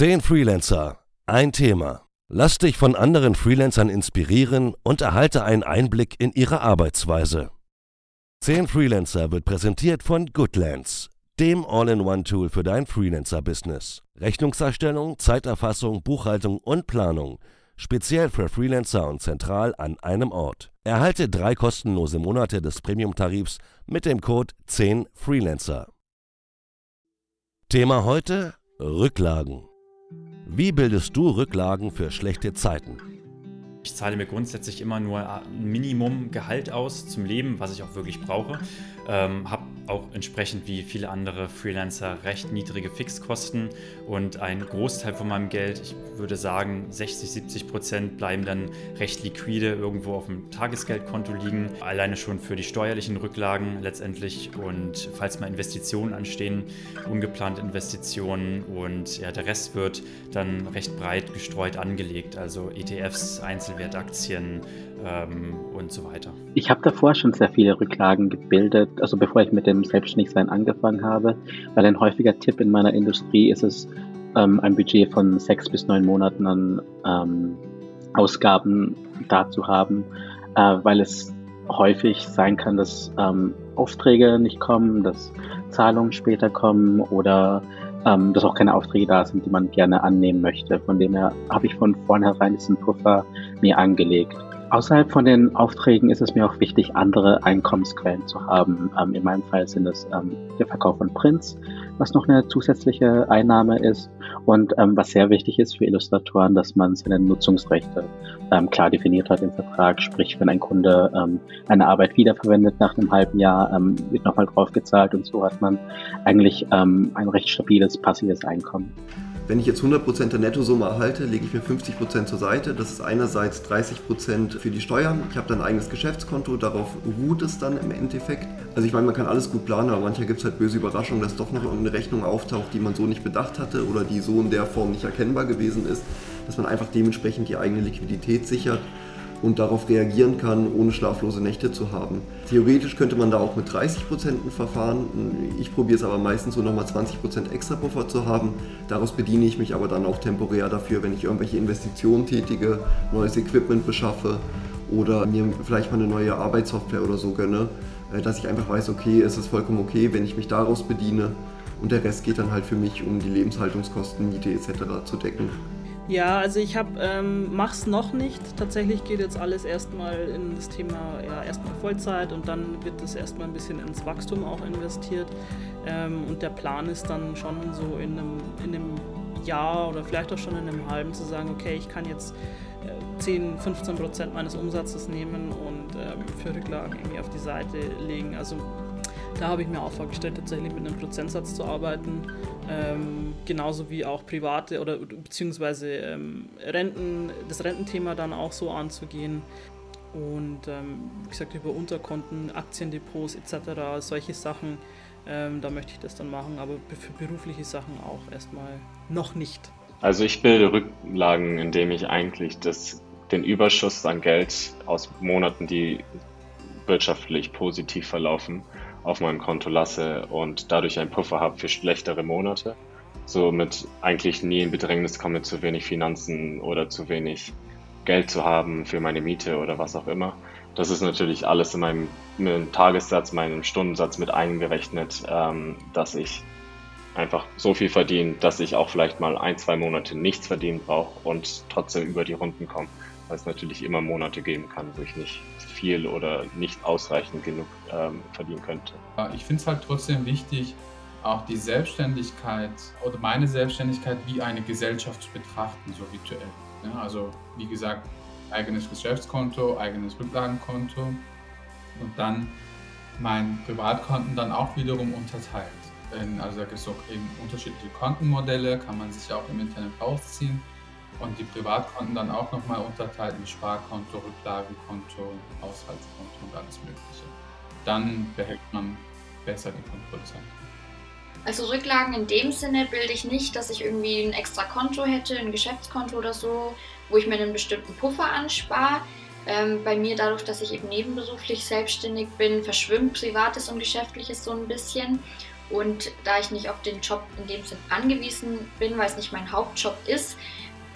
10 Freelancer, ein Thema. Lass dich von anderen Freelancern inspirieren und erhalte einen Einblick in ihre Arbeitsweise. 10 Freelancer wird präsentiert von Goodlands, dem All-in-One-Tool für dein Freelancer-Business. Rechnungserstellung, Zeiterfassung, Buchhaltung und Planung. Speziell für Freelancer und zentral an einem Ort. Erhalte drei kostenlose Monate des Premium-Tarifs mit dem Code 10 Freelancer. Thema heute Rücklagen. Wie bildest du Rücklagen für schlechte Zeiten? Ich zahle mir grundsätzlich immer nur ein Minimum Gehalt aus zum Leben, was ich auch wirklich brauche. Ähm, habe auch entsprechend wie viele andere Freelancer recht niedrige Fixkosten. Und ein Großteil von meinem Geld, ich würde sagen 60, 70 Prozent, bleiben dann recht liquide irgendwo auf dem Tagesgeldkonto liegen. Alleine schon für die steuerlichen Rücklagen letztendlich. Und falls mal Investitionen anstehen, ungeplante Investitionen und ja, der Rest wird dann recht breit gestreut angelegt, also ETFs, Einzelwertaktien ähm, und so weiter. Ich habe davor schon sehr viele Rücklagen gebildet, also bevor ich mit dem Selbstständigsein angefangen habe, weil ein häufiger Tipp in meiner Industrie ist es, ähm, ein Budget von sechs bis neun Monaten an ähm, Ausgaben da zu haben, äh, weil es häufig sein kann, dass ähm, Aufträge nicht kommen, dass Zahlungen später kommen oder ähm, dass auch keine Aufträge da sind, die man gerne annehmen möchte. Von dem her habe ich von vornherein diesen Puffer mir angelegt. Außerhalb von den Aufträgen ist es mir auch wichtig, andere Einkommensquellen zu haben. Ähm, in meinem Fall sind es ähm, der Verkauf von Prints, was noch eine zusätzliche Einnahme ist. Und ähm, was sehr wichtig ist für Illustratoren, dass man seine Nutzungsrechte ähm, klar definiert hat im Vertrag. Sprich, wenn ein Kunde ähm, eine Arbeit wiederverwendet nach einem halben Jahr, ähm, wird nochmal draufgezahlt und so hat man eigentlich ein recht stabiles passives Einkommen. Wenn ich jetzt 100% der Nettosumme erhalte, lege ich mir 50% zur Seite. Das ist einerseits 30% für die Steuern. Ich habe dann ein eigenes Geschäftskonto, darauf ruht es dann im Endeffekt. Also ich meine, man kann alles gut planen, aber manchmal gibt es halt böse Überraschungen, dass doch noch irgendeine Rechnung auftaucht, die man so nicht bedacht hatte oder die so in der Form nicht erkennbar gewesen ist, dass man einfach dementsprechend die eigene Liquidität sichert und darauf reagieren kann, ohne schlaflose Nächte zu haben. Theoretisch könnte man da auch mit 30% verfahren. Ich probiere es aber meistens so nochmal 20% extra Puffer zu haben. Daraus bediene ich mich aber dann auch temporär dafür, wenn ich irgendwelche Investitionen tätige, neues Equipment beschaffe oder mir vielleicht mal eine neue Arbeitssoftware oder so gönne, äh, dass ich einfach weiß, okay, es ist vollkommen okay, wenn ich mich daraus bediene und der Rest geht dann halt für mich, um die Lebenshaltungskosten, Miete etc. zu decken. Ja, also ich habe ähm, mach's noch nicht. Tatsächlich geht jetzt alles erstmal in das Thema ja erstmal Vollzeit und dann wird es erstmal ein bisschen ins Wachstum auch investiert. Ähm, und der Plan ist dann schon so in einem, in einem Jahr oder vielleicht auch schon in einem halben zu sagen, okay, ich kann jetzt äh, 10, 15 Prozent meines Umsatzes nehmen und ähm, für Rücklagen irgendwie auf die Seite legen. Also da habe ich mir auch vorgestellt, tatsächlich mit einem Prozentsatz zu arbeiten, ähm, genauso wie auch private oder beziehungsweise ähm, Renten, das Rententhema dann auch so anzugehen. Und ähm, wie gesagt, über Unterkonten, Aktiendepots etc., solche Sachen, ähm, da möchte ich das dann machen, aber für berufliche Sachen auch erstmal noch nicht. Also ich bilde Rücklagen, indem ich eigentlich das, den Überschuss an Geld aus Monaten, die wirtschaftlich positiv verlaufen, auf meinem Konto lasse und dadurch einen Puffer habe für schlechtere Monate. Somit eigentlich nie in Bedrängnis komme, zu wenig Finanzen oder zu wenig Geld zu haben für meine Miete oder was auch immer. Das ist natürlich alles in meinem, meinem Tagessatz, meinem Stundensatz mit eingerechnet, ähm, dass ich einfach so viel verdiene, dass ich auch vielleicht mal ein, zwei Monate nichts verdienen brauche und trotzdem über die Runden komme. Weil es natürlich immer Monate geben kann, wo ich nicht viel oder nicht ausreichend genug ähm, verdienen könnte. Ich finde es halt trotzdem wichtig, auch die Selbstständigkeit oder meine Selbstständigkeit wie eine Gesellschaft zu betrachten, so virtuell. Ja, also wie gesagt, eigenes Geschäftskonto, eigenes Rücklagenkonto und dann mein Privatkonten dann auch wiederum unterteilt. Also da gibt es auch eben unterschiedliche Kontenmodelle, kann man sich auch im Internet rausziehen und die Privatkonten dann auch nochmal unterteilt in Sparkonto, Rücklagenkonto, Haushaltskonto und alles Mögliche. Dann behält man besser die Kontrolle Also Rücklagen in dem Sinne bilde ich nicht, dass ich irgendwie ein extra Konto hätte, ein Geschäftskonto oder so, wo ich mir einen bestimmten Puffer anspare. Ähm, bei mir dadurch, dass ich eben nebenberuflich selbstständig bin, verschwimmt Privates und Geschäftliches so ein bisschen. Und da ich nicht auf den Job in dem Sinn angewiesen bin, weil es nicht mein Hauptjob ist,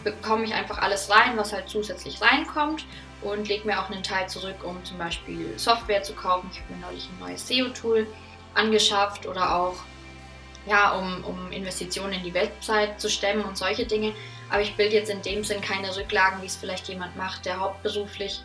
bekomme ich einfach alles rein, was halt zusätzlich reinkommt und lege mir auch einen Teil zurück, um zum Beispiel Software zu kaufen. Ich habe mir neulich ein neues SEO-Tool angeschafft oder auch ja, um, um Investitionen in die Website zu stemmen und solche Dinge. Aber ich bilde jetzt in dem Sinn keine Rücklagen, wie es vielleicht jemand macht, der hauptberuflich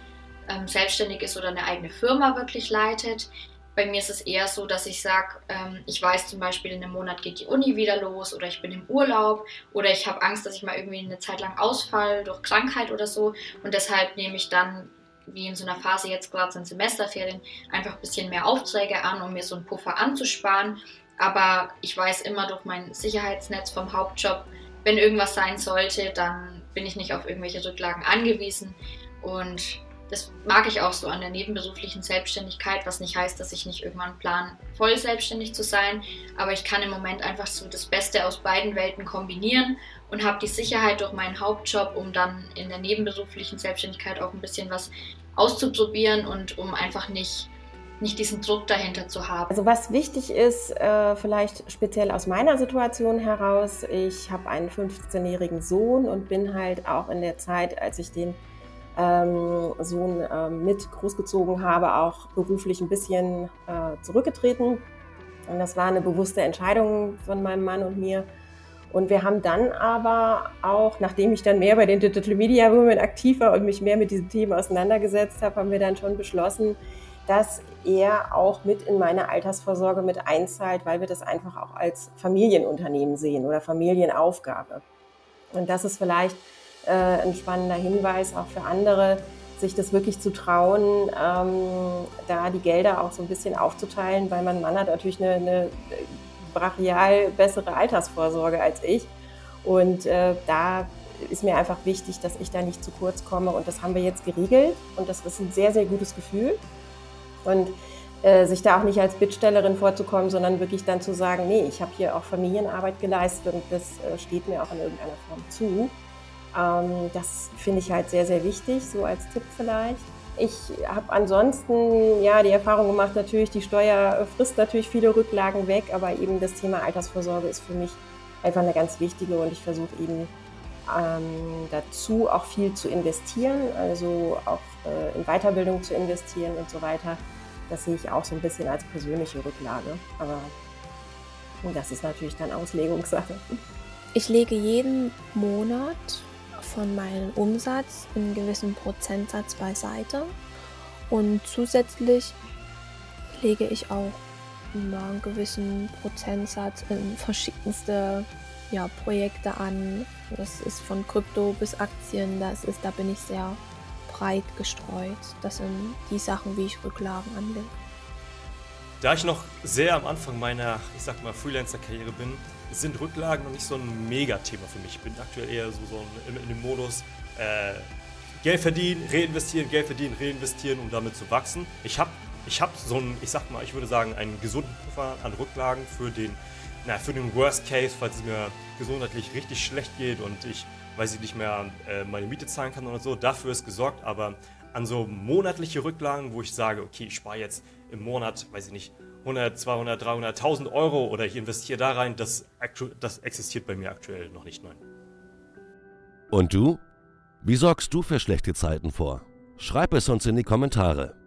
ähm, selbstständig ist oder eine eigene Firma wirklich leitet. Bei mir ist es eher so, dass ich sage, ähm, ich weiß zum Beispiel, in einem Monat geht die Uni wieder los oder ich bin im Urlaub oder ich habe Angst, dass ich mal irgendwie eine Zeit lang ausfall durch Krankheit oder so. Und deshalb nehme ich dann, wie in so einer Phase jetzt gerade sind Semesterferien, einfach ein bisschen mehr Aufträge an, um mir so einen Puffer anzusparen. Aber ich weiß immer durch mein Sicherheitsnetz vom Hauptjob, wenn irgendwas sein sollte, dann bin ich nicht auf irgendwelche Rücklagen angewiesen. Und das mag ich auch so an der nebenberuflichen Selbstständigkeit, was nicht heißt, dass ich nicht irgendwann plan, voll selbstständig zu sein. Aber ich kann im Moment einfach so das Beste aus beiden Welten kombinieren und habe die Sicherheit durch meinen Hauptjob, um dann in der nebenberuflichen Selbstständigkeit auch ein bisschen was auszuprobieren und um einfach nicht nicht diesen Druck dahinter zu haben. Also was wichtig ist, äh, vielleicht speziell aus meiner Situation heraus, ich habe einen 15-jährigen Sohn und bin halt auch in der Zeit, als ich den ähm, Sohn ähm, mit großgezogen habe, auch beruflich ein bisschen äh, zurückgetreten. Und das war eine bewusste Entscheidung von meinem Mann und mir. Und wir haben dann aber auch, nachdem ich dann mehr bei den Digital Media Women aktiv war und mich mehr mit diesen Themen auseinandergesetzt habe, haben wir dann schon beschlossen, dass er auch mit in meine Altersvorsorge mit einzahlt, weil wir das einfach auch als Familienunternehmen sehen oder Familienaufgabe. Und das ist vielleicht äh, ein spannender Hinweis auch für andere, sich das wirklich zu trauen, ähm, da die Gelder auch so ein bisschen aufzuteilen, weil mein Mann hat natürlich eine, eine brachial bessere Altersvorsorge als ich. Und äh, da ist mir einfach wichtig, dass ich da nicht zu kurz komme. Und das haben wir jetzt geregelt. Und das ist ein sehr, sehr gutes Gefühl. Und äh, sich da auch nicht als Bittstellerin vorzukommen, sondern wirklich dann zu sagen, nee, ich habe hier auch Familienarbeit geleistet und das äh, steht mir auch in irgendeiner Form zu. Ähm, das finde ich halt sehr, sehr wichtig, so als Tipp vielleicht. Ich habe ansonsten ja die Erfahrung gemacht, natürlich, die Steuer frisst natürlich viele Rücklagen weg, aber eben das Thema Altersvorsorge ist für mich einfach eine ganz wichtige und ich versuche eben ähm, dazu auch viel zu investieren, also auch äh, in Weiterbildung zu investieren und so weiter. Das sehe ich auch so ein bisschen als persönliche Rücklage, aber das ist natürlich dann Auslegungssache. Ich lege jeden Monat von meinem Umsatz einen gewissen Prozentsatz beiseite und zusätzlich lege ich auch einen gewissen Prozentsatz in verschiedenste ja, Projekte an. Das ist von Krypto bis Aktien, das ist, da bin ich sehr breit gestreut. Das sind die Sachen, wie ich Rücklagen anlege. Da ich noch sehr am Anfang meiner, ich sag mal, Freelancer-Karriere bin, sind Rücklagen noch nicht so ein Megathema für mich. Ich bin aktuell eher so, so in, in dem Modus äh, Geld verdienen, reinvestieren, Geld verdienen, reinvestieren, um damit zu wachsen. Ich habe ich hab so einen, ich sag mal, ich würde sagen, einen gesunden Puffer an Rücklagen für den, na, für den Worst Case, falls es mir gesundheitlich richtig schlecht geht und ich, weiß ich nicht mehr, äh, meine Miete zahlen kann oder so. Dafür ist gesorgt, aber an so monatliche Rücklagen, wo ich sage, okay, ich spare jetzt im Monat, weiß ich nicht, 100, 200, 300, 1000 Euro oder ich investiere da rein, das, das existiert bei mir aktuell noch nicht, nein. Und du? Wie sorgst du für schlechte Zeiten vor? Schreib es uns in die Kommentare.